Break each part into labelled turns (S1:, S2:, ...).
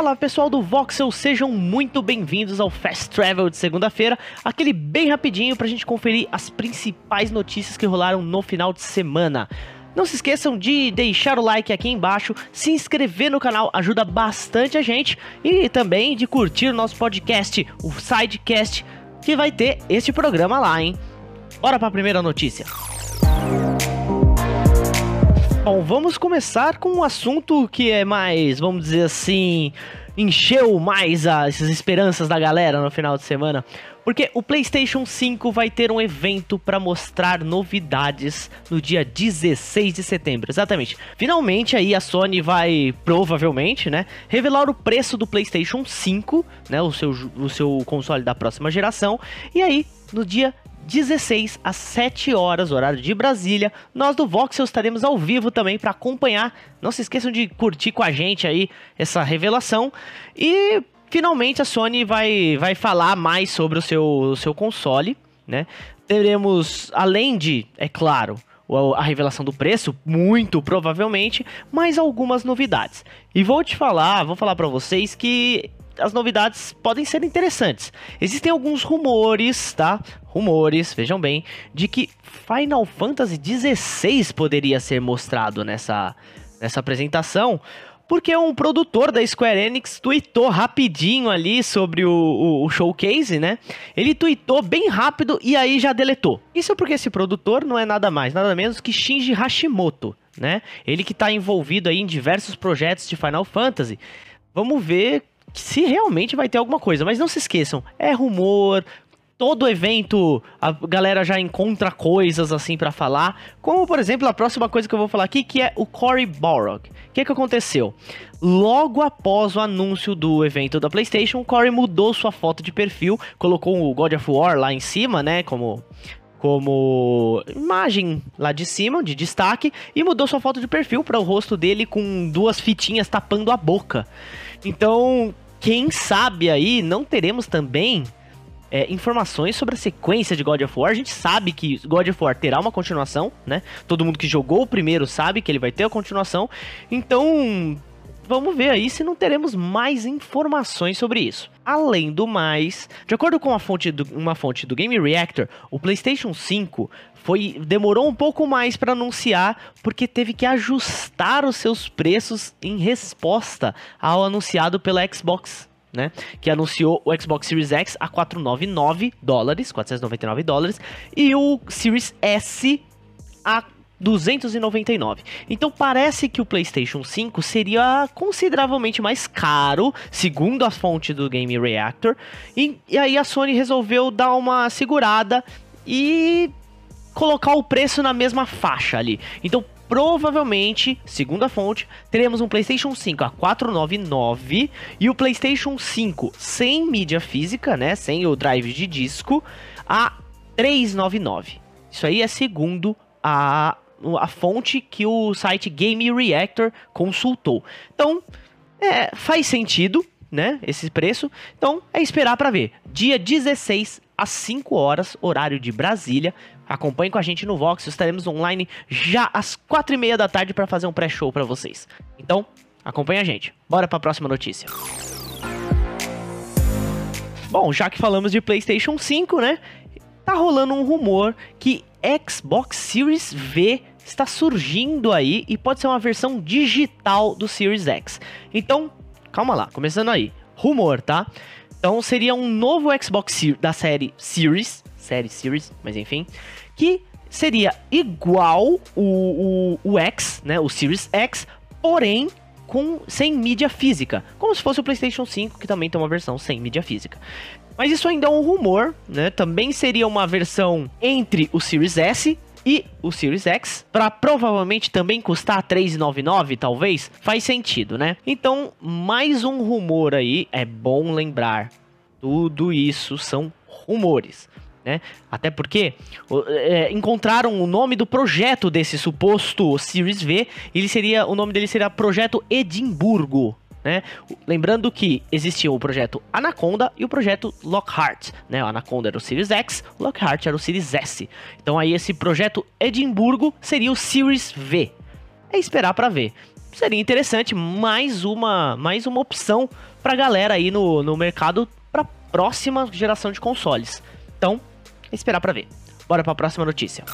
S1: Fala pessoal do Voxel, sejam muito bem-vindos ao Fast Travel de segunda-feira, aquele bem rapidinho pra gente conferir as principais notícias que rolaram no final de semana. Não se esqueçam de deixar o like aqui embaixo, se inscrever no canal, ajuda bastante a gente, e também de curtir o nosso podcast, o Sidecast, que vai ter este programa lá, hein? Bora pra primeira notícia. Bom, vamos começar com um assunto que é mais, vamos dizer assim, encheu mais as esperanças da galera no final de semana, porque o PlayStation 5 vai ter um evento para mostrar novidades no dia 16 de setembro, exatamente. Finalmente aí a Sony vai provavelmente, né, revelar o preço do PlayStation 5, né, o seu o seu console da próxima geração, e aí no dia 16 às 7 horas, horário de Brasília. Nós do Voxel estaremos ao vivo também para acompanhar. Não se esqueçam de curtir com a gente aí essa revelação. E finalmente a Sony vai, vai falar mais sobre o seu, o seu console, né? Teremos, além de, é claro, a revelação do preço, muito provavelmente, mais algumas novidades. E vou te falar, vou falar para vocês que as novidades podem ser interessantes. Existem alguns rumores, tá? Rumores, vejam bem, de que Final Fantasy XVI poderia ser mostrado nessa, nessa apresentação. Porque um produtor da Square Enix tweetou rapidinho ali sobre o, o, o, showcase, né? Ele tweetou bem rápido e aí já deletou. Isso porque esse produtor não é nada mais, nada menos que Shinji Hashimoto, né? Ele que está envolvido aí em diversos projetos de Final Fantasy. Vamos ver se realmente vai ter alguma coisa. Mas não se esqueçam, é rumor. Todo evento a galera já encontra coisas assim para falar. Como, por exemplo, a próxima coisa que eu vou falar aqui, que é o Cory Balrog. O que, que aconteceu? Logo após o anúncio do evento da PlayStation, o Cory mudou sua foto de perfil, colocou o God of War lá em cima, né? Como como imagem lá de cima, de destaque, e mudou sua foto de perfil para o rosto dele com duas fitinhas tapando a boca. Então, quem sabe aí não teremos também é, informações sobre a sequência de God of War. A gente sabe que God of War terá uma continuação, né? Todo mundo que jogou o primeiro sabe que ele vai ter a continuação. Então, vamos ver aí se não teremos mais informações sobre isso. Além do mais, de acordo com fonte do, uma fonte do Game Reactor, o PlayStation 5 foi demorou um pouco mais para anunciar porque teve que ajustar os seus preços em resposta ao anunciado pela Xbox. Né, que anunciou o Xbox Series X a 499 dólares, 499 dólares, e o Series S a 299. Então parece que o PlayStation 5 seria consideravelmente mais caro, segundo a fonte do Game Reactor. E, e aí a Sony resolveu dar uma segurada e colocar o preço na mesma faixa ali. Então, provavelmente, segundo a fonte, teremos um PlayStation 5 a 499 e o PlayStation 5 sem mídia física, né, sem o drive de disco, a 399. Isso aí é segundo a a fonte que o site Game Reactor consultou. Então, é, faz sentido, né, esse preço. Então, é esperar para ver. Dia 16 às 5 horas, horário de Brasília, Acompanhe com a gente no Vox, estaremos online já às quatro e meia da tarde para fazer um pré-show para vocês. Então, acompanhe a gente. Bora para a próxima notícia. Bom, já que falamos de PlayStation 5, né? Tá rolando um rumor que Xbox Series V está surgindo aí e pode ser uma versão digital do Series X. Então, calma lá, começando aí. Rumor, tá? Então seria um novo Xbox da série Series, série Series, mas enfim, que seria igual o, o, o X, né, o Series X, porém com, sem mídia física, como se fosse o PlayStation 5, que também tem uma versão sem mídia física. Mas isso ainda é um rumor, né? Também seria uma versão entre o Series S e o Series X, para provavelmente também custar 399, talvez, faz sentido, né? Então, mais um rumor aí, é bom lembrar, tudo isso são rumores né? Até porque é, encontraram o nome do projeto desse suposto Series V, ele seria o nome dele seria Projeto Edimburgo, né? Lembrando que existia o projeto Anaconda e o projeto Lockhart, né? O Anaconda era o Series X, o Lockhart era o Series S. Então aí esse projeto Edimburgo seria o Series V. É esperar para ver. Seria interessante mais uma mais uma opção pra galera aí no, no mercado para próxima geração de consoles. Então, é esperar para ver. Bora para a próxima notícia.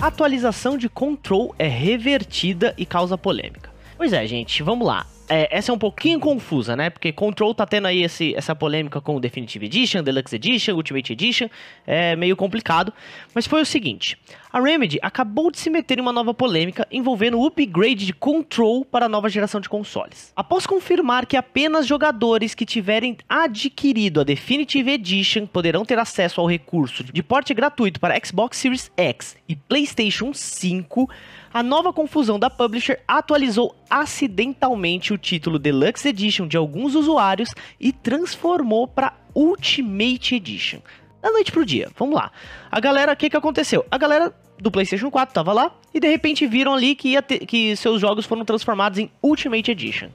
S1: atualização de Control é revertida e causa polêmica. Pois é, gente, vamos lá. É, essa é um pouquinho confusa, né? Porque Control tá tendo aí esse, essa polêmica com o Definitive Edition, Deluxe Edition, Ultimate Edition. É meio complicado. Mas foi o seguinte: a Remedy acabou de se meter em uma nova polêmica envolvendo o upgrade de Control para a nova geração de consoles. Após confirmar que apenas jogadores que tiverem adquirido a Definitive Edition poderão ter acesso ao recurso de porte gratuito para Xbox Series X e PlayStation 5 a nova confusão da publisher atualizou acidentalmente o título Deluxe Edition de alguns usuários e transformou para Ultimate Edition. Da noite pro dia, vamos lá. A galera, o que, que aconteceu? A galera do PlayStation 4 tava lá e de repente viram ali que, ter, que seus jogos foram transformados em Ultimate Edition.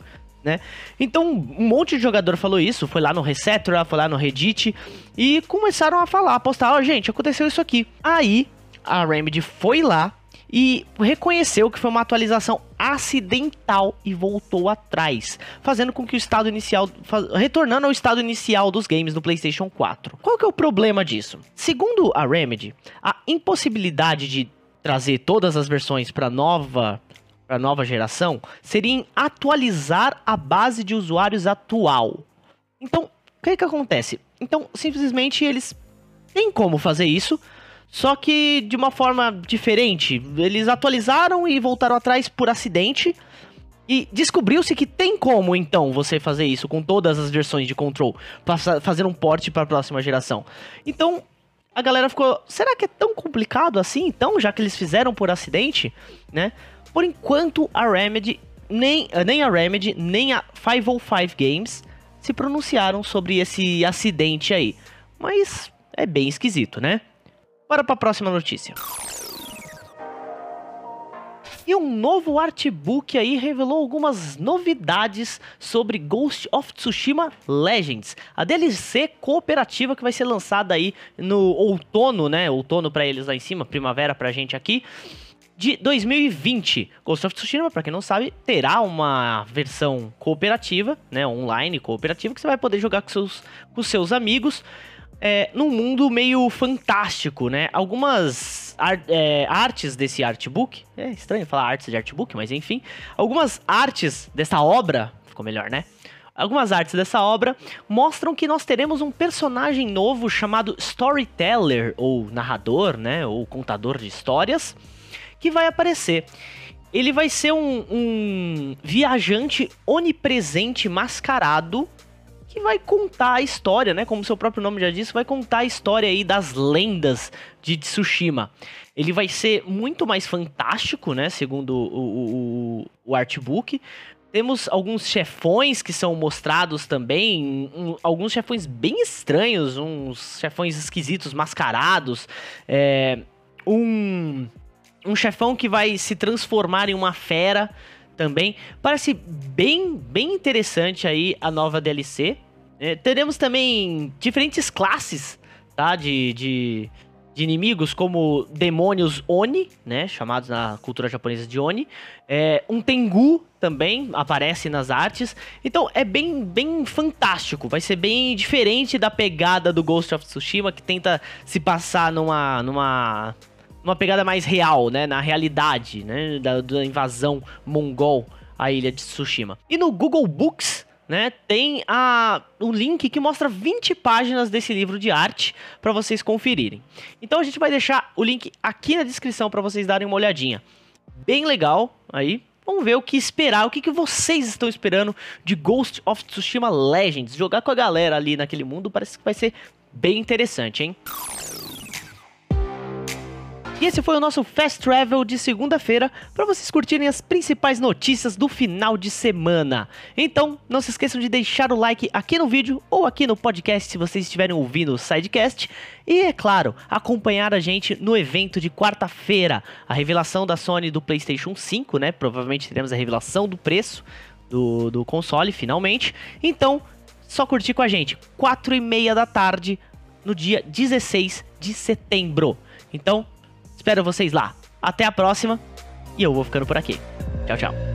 S1: Né? Então, um monte de jogador falou isso, foi lá no Resetra, foi lá no Reddit e começaram a falar, a postar, ó, oh, gente, aconteceu isso aqui. Aí a Remedy foi lá, e reconheceu que foi uma atualização acidental e voltou atrás, fazendo com que o estado inicial, retornando ao estado inicial dos games do PlayStation 4. Qual que é o problema disso? Segundo a Remedy, a impossibilidade de trazer todas as versões para nova para nova geração seria atualizar a base de usuários atual. Então, o que que acontece? Então, simplesmente eles têm como fazer isso, só que de uma forma diferente. Eles atualizaram e voltaram atrás por acidente. E descobriu-se que tem como, então, você fazer isso com todas as versões de Control, fazer um porte para a próxima geração. Então, a galera ficou, será que é tão complicado assim, então, já que eles fizeram por acidente, né? Por enquanto, a Remedy, nem, nem a Remedy, nem a 505 Games se pronunciaram sobre esse acidente aí. Mas é bem esquisito, né? Bora para a próxima notícia. E um novo artbook aí revelou algumas novidades sobre Ghost of Tsushima Legends, a DLC cooperativa que vai ser lançada aí no outono, né? Outono para eles lá em cima, primavera pra gente aqui de 2020. Ghost of Tsushima, para quem não sabe, terá uma versão cooperativa, né, online cooperativa que você vai poder jogar com seus, com seus amigos é, num mundo meio fantástico, né? Algumas ar é, artes desse artbook, é estranho falar artes de artbook, mas enfim, algumas artes dessa obra, ficou melhor, né? Algumas artes dessa obra mostram que nós teremos um personagem novo chamado Storyteller, ou narrador, né? Ou contador de histórias, que vai aparecer. Ele vai ser um, um viajante onipresente mascarado vai contar a história, né? Como seu próprio nome já disse, vai contar a história aí das lendas de Tsushima. Ele vai ser muito mais fantástico, né? Segundo o, o, o artbook. Temos alguns chefões que são mostrados também, um, alguns chefões bem estranhos, uns chefões esquisitos, mascarados. É, um, um chefão que vai se transformar em uma fera também. Parece bem, bem interessante aí a nova DLC. É, teremos também diferentes classes, tá? De, de, de, inimigos, como demônios Oni, né? Chamados na cultura japonesa de Oni. É, um Tengu também aparece nas artes. Então é bem, bem fantástico. Vai ser bem diferente da pegada do Ghost of Tsushima, que tenta se passar numa, numa uma pegada mais real, né? Na realidade, né? Da, da invasão mongol à ilha de Tsushima. E no Google Books, né, tem a, um link que mostra 20 páginas desse livro de arte para vocês conferirem. Então a gente vai deixar o link aqui na descrição para vocês darem uma olhadinha. Bem legal aí. Vamos ver o que esperar, o que, que vocês estão esperando de Ghost of Tsushima Legends. Jogar com a galera ali naquele mundo parece que vai ser bem interessante, hein? E esse foi o nosso Fast Travel de segunda-feira para vocês curtirem as principais notícias do final de semana. Então, não se esqueçam de deixar o like aqui no vídeo ou aqui no podcast se vocês estiverem ouvindo o Sidecast. E, é claro, acompanhar a gente no evento de quarta-feira, a revelação da Sony do PlayStation 5, né? Provavelmente teremos a revelação do preço do, do console, finalmente. Então, só curtir com a gente, 4 e meia da tarde, no dia 16 de setembro. Então, Espero vocês lá. Até a próxima e eu vou ficando por aqui. Tchau, tchau.